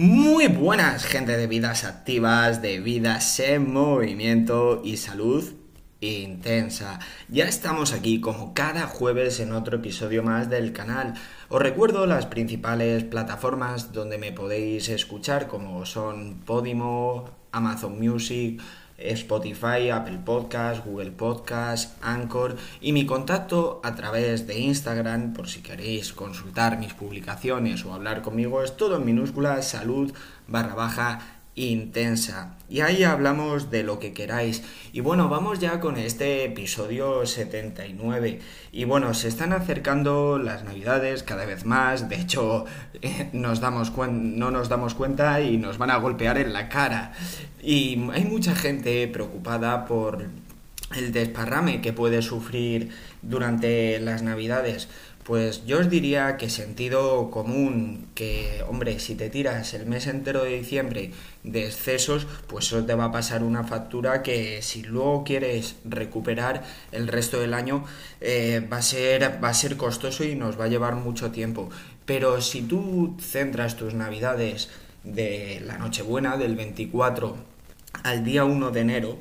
Muy buenas, gente de vidas activas, de vidas en movimiento y salud intensa. Ya estamos aquí como cada jueves en otro episodio más del canal. Os recuerdo las principales plataformas donde me podéis escuchar como son Podimo, Amazon Music, Spotify, Apple Podcast, Google Podcast, Anchor y mi contacto a través de Instagram por si queréis consultar mis publicaciones o hablar conmigo es todo en minúsculas salud barra baja intensa. Y ahí hablamos de lo que queráis. Y bueno, vamos ya con este episodio 79. Y bueno, se están acercando las navidades cada vez más. De hecho, nos damos no nos damos cuenta y nos van a golpear en la cara. Y hay mucha gente preocupada por el desparrame que puede sufrir durante las navidades. Pues yo os diría que sentido común, que hombre, si te tiras el mes entero de diciembre de excesos, pues eso te va a pasar una factura que si luego quieres recuperar el resto del año eh, va, a ser, va a ser costoso y nos va a llevar mucho tiempo. Pero si tú centras tus navidades de la Nochebuena, del 24 al día 1 de enero,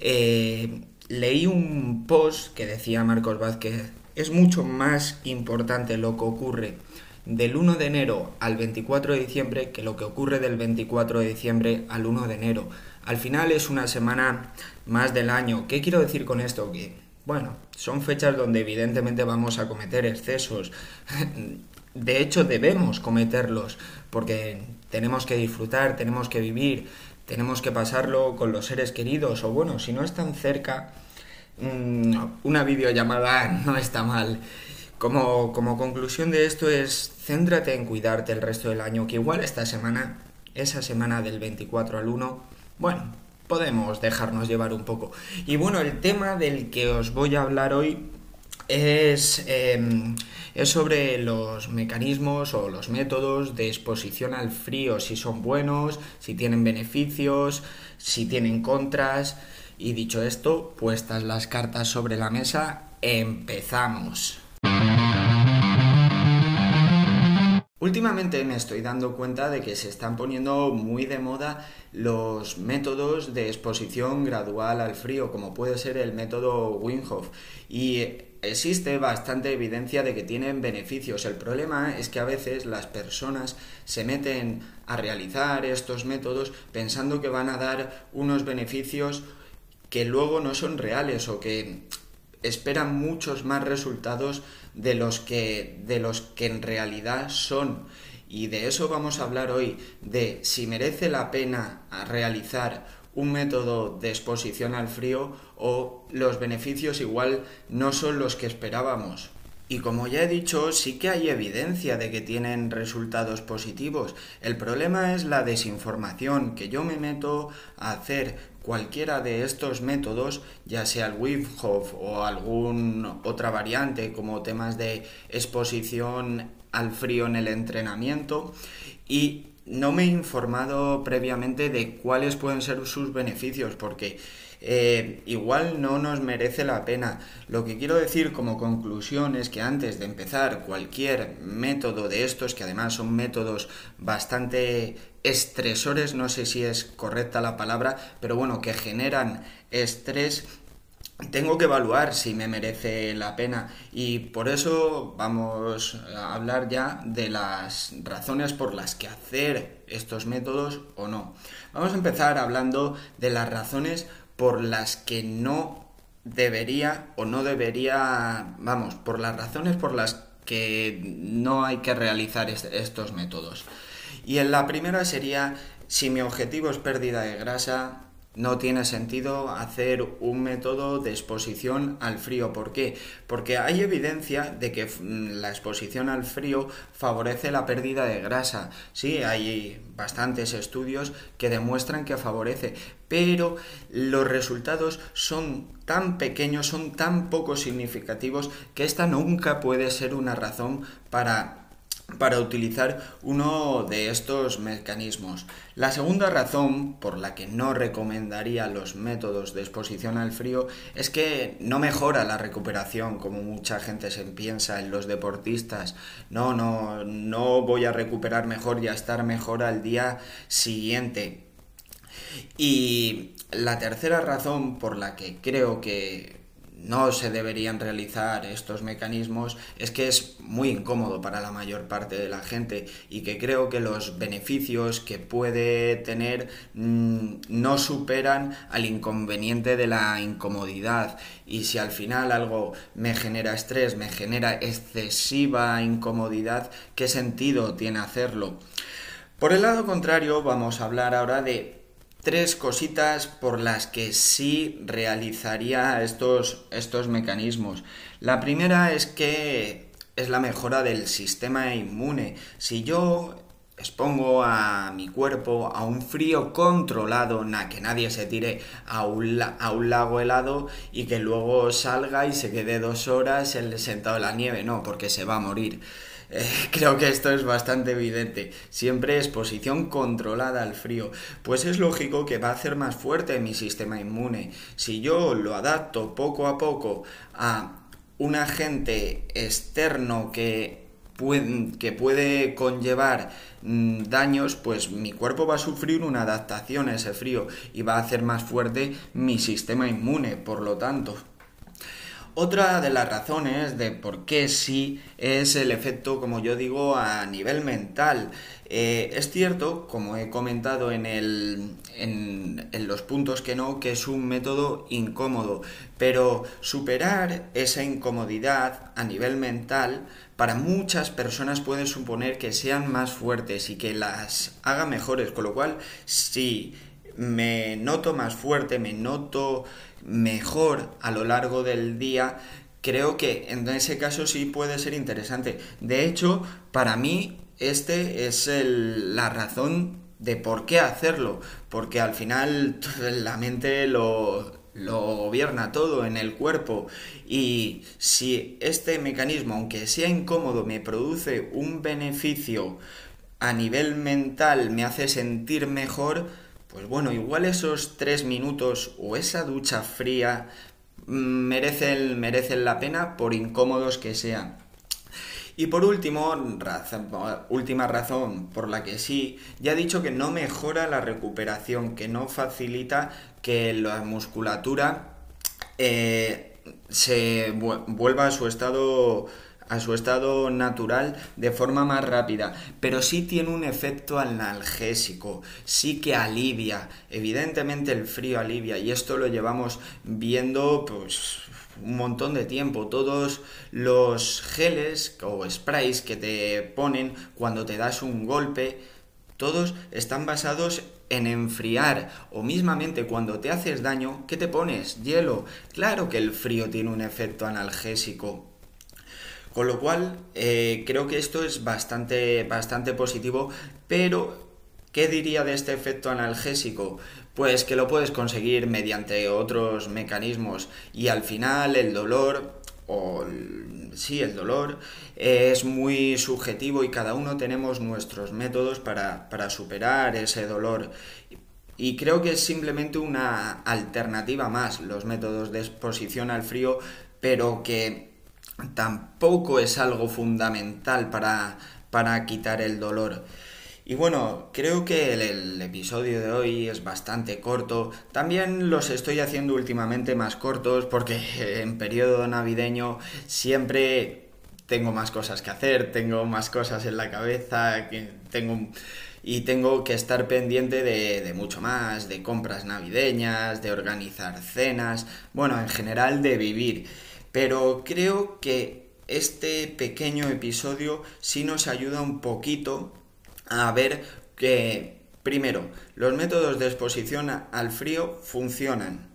eh, leí un post que decía Marcos Vázquez es mucho más importante lo que ocurre del 1 de enero al 24 de diciembre que lo que ocurre del 24 de diciembre al 1 de enero. Al final es una semana más del año. ¿Qué quiero decir con esto? Que, bueno, son fechas donde evidentemente vamos a cometer excesos. De hecho, debemos cometerlos porque tenemos que disfrutar, tenemos que vivir, tenemos que pasarlo con los seres queridos o bueno, si no están cerca, una videollamada no está mal. Como, como conclusión de esto es, céntrate en cuidarte el resto del año, que igual esta semana, esa semana del 24 al 1, bueno, podemos dejarnos llevar un poco. Y bueno, el tema del que os voy a hablar hoy es, em, es sobre los mecanismos o los métodos de exposición al frío, si son buenos, si tienen beneficios, si tienen contras. Y dicho esto, puestas las cartas sobre la mesa, empezamos. Últimamente me estoy dando cuenta de que se están poniendo muy de moda los métodos de exposición gradual al frío, como puede ser el método Wim Y existe bastante evidencia de que tienen beneficios. El problema es que a veces las personas se meten a realizar estos métodos pensando que van a dar unos beneficios que luego no son reales o que esperan muchos más resultados de los que, de los que en realidad son. Y de eso vamos a hablar hoy, de si merece la pena realizar un método de exposición al frío o los beneficios igual no son los que esperábamos. Y como ya he dicho, sí que hay evidencia de que tienen resultados positivos. El problema es la desinformación, que yo me meto a hacer cualquiera de estos métodos, ya sea el Wim o alguna otra variante como temas de exposición al frío en el entrenamiento y no me he informado previamente de cuáles pueden ser sus beneficios porque eh, igual no nos merece la pena. Lo que quiero decir como conclusión es que antes de empezar cualquier método de estos, que además son métodos bastante estresores, no sé si es correcta la palabra, pero bueno, que generan estrés, tengo que evaluar si me merece la pena y por eso vamos a hablar ya de las razones por las que hacer estos métodos o no. Vamos a empezar hablando de las razones por las que no debería o no debería, vamos, por las razones por las que no hay que realizar estos métodos. Y en la primera sería, si mi objetivo es pérdida de grasa, no tiene sentido hacer un método de exposición al frío. ¿Por qué? Porque hay evidencia de que mm, la exposición al frío favorece la pérdida de grasa. Sí, hay bastantes estudios que demuestran que favorece, pero los resultados son tan pequeños, son tan poco significativos que esta nunca puede ser una razón para para utilizar uno de estos mecanismos. La segunda razón por la que no recomendaría los métodos de exposición al frío es que no mejora la recuperación como mucha gente se piensa en los deportistas. No, no, no voy a recuperar mejor y a estar mejor al día siguiente. Y la tercera razón por la que creo que no se deberían realizar estos mecanismos es que es muy incómodo para la mayor parte de la gente y que creo que los beneficios que puede tener mm, no superan al inconveniente de la incomodidad y si al final algo me genera estrés, me genera excesiva incomodidad, ¿qué sentido tiene hacerlo? Por el lado contrario, vamos a hablar ahora de tres cositas por las que sí realizaría estos, estos mecanismos. La primera es que es la mejora del sistema inmune. Si yo expongo a mi cuerpo a un frío controlado, na, que nadie se tire a un, a un, lago helado y que luego salga y se quede dos horas sentado en la nieve, no, porque se va a morir. Creo que esto es bastante evidente. Siempre exposición controlada al frío. Pues es lógico que va a hacer más fuerte mi sistema inmune. Si yo lo adapto poco a poco a un agente externo que puede, que puede conllevar mm, daños, pues mi cuerpo va a sufrir una adaptación a ese frío y va a hacer más fuerte mi sistema inmune, por lo tanto. Otra de las razones de por qué sí es el efecto, como yo digo, a nivel mental. Eh, es cierto, como he comentado en, el, en, los puntos que no, que es un método incómodo, pero superar esa incomodidad a nivel mental para muchas personas puede suponer que sean más fuertes y que las haga mejores, con lo cual si me noto más fuerte, me noto mejor a lo largo del día, creo que en ese caso sí puede ser interesante. De hecho, para mí, este es la razón de por qué hacerlo, porque al final la mente lo, lo gobierna todo en el cuerpo y si este mecanismo, aunque sea incómodo, me produce un beneficio a nivel mental, me hace sentir mejor, pues bueno, igual esos tres minutos o esa ducha fría merecen, merecen la pena por incómodos que sean. Y por último, última razón por la que sí, ya he dicho que no mejora la recuperación, que no facilita que la musculatura eh, se vuelva a su estado a su estado natural de forma más rápida, pero sí tiene un efecto analgésico, sí que alivia, evidentemente el frío alivia y esto lo llevamos viendo pues un montón de tiempo, todos los geles o sprays que te ponen cuando te das un golpe, todos están basados en enfriar o mismamente cuando te haces daño, ¿qué te pones? Hielo. Claro que el frío tiene un efecto analgésico, con lo cual, eh, creo que esto es bastante, bastante positivo, pero ¿qué diría de este efecto analgésico? Pues que lo puedes conseguir mediante otros mecanismos y al final el dolor o sí, el dolor es muy subjetivo y cada uno tenemos nuestros métodos para, para superar ese dolor. Y creo que es simplemente una alternativa más los métodos de exposición al frío, pero que tampoco es algo fundamental para, para quitar el dolor. Y bueno, creo que el, episodio de hoy es bastante corto. También los estoy haciendo últimamente más cortos porque en periodo navideño siempre tengo más cosas que hacer, tengo más cosas en la cabeza, tengo y tengo que estar pendiente de, de, mucho más, de compras navideñas, de organizar cenas, bueno, en general de vivir. Pero creo que este pequeño episodio sí nos ayuda un poquito a ver que, primero, los métodos de exposición al frío funcionan,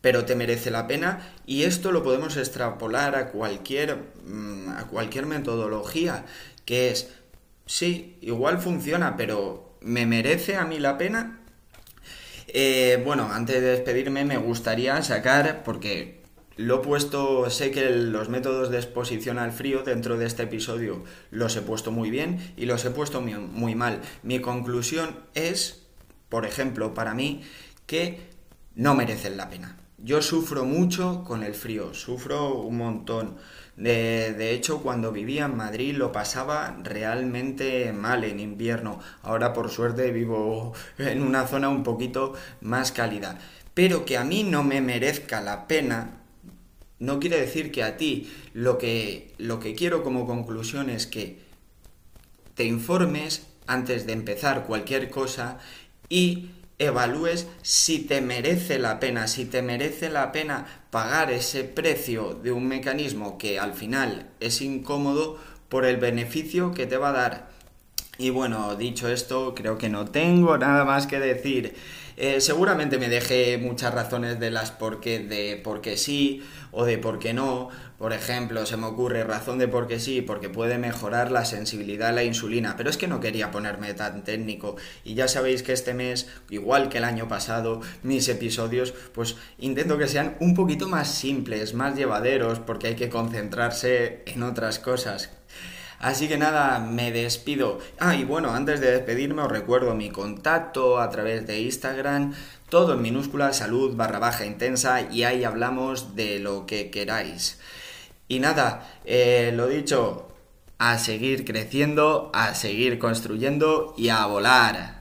pero te merece la pena y esto lo podemos extrapolar a cualquier, mm, a cualquier metodología, que es, sí, igual funciona, pero ¿me merece a mí la pena? Eh, bueno, antes de despedirme me gustaría sacar, porque lo he puesto, sé que los métodos de exposición al frío dentro de este episodio los he puesto muy bien y los he puesto muy, muy mal. Mi conclusión es, por ejemplo, para mí, que no merecen la pena. Yo sufro mucho con el frío, sufro un montón. De, de, hecho, cuando vivía en Madrid lo pasaba realmente mal en invierno. Ahora, por suerte, vivo en una zona un poquito más cálida. Pero que a mí no me merezca la pena, no quiere decir que a ti lo que, lo que quiero como conclusión es que te informes antes de empezar cualquier cosa y evalúes si te merece la pena, si te merece la pena pagar ese precio de un mecanismo que al final es incómodo por el beneficio que te va a dar. Y bueno, dicho esto, creo que no tengo nada más que decir. Eh, seguramente me dejé muchas razones de las por qué, de por qué sí o de por qué no. Por ejemplo, se me ocurre razón de por qué sí, porque puede mejorar la sensibilidad a la insulina. Pero es que no quería ponerme tan técnico. Y ya sabéis que este mes, igual que el año pasado, mis episodios, pues intento que sean un poquito más simples, más llevaderos, porque hay que concentrarse en otras cosas. Así que nada, me despido. Ah, y bueno, antes de despedirme os recuerdo mi contacto a través de Instagram, todo en minúscula, salud barra baja intensa, y ahí hablamos de lo que queráis. Y nada, eh, lo dicho, a seguir creciendo, a seguir construyendo y a volar.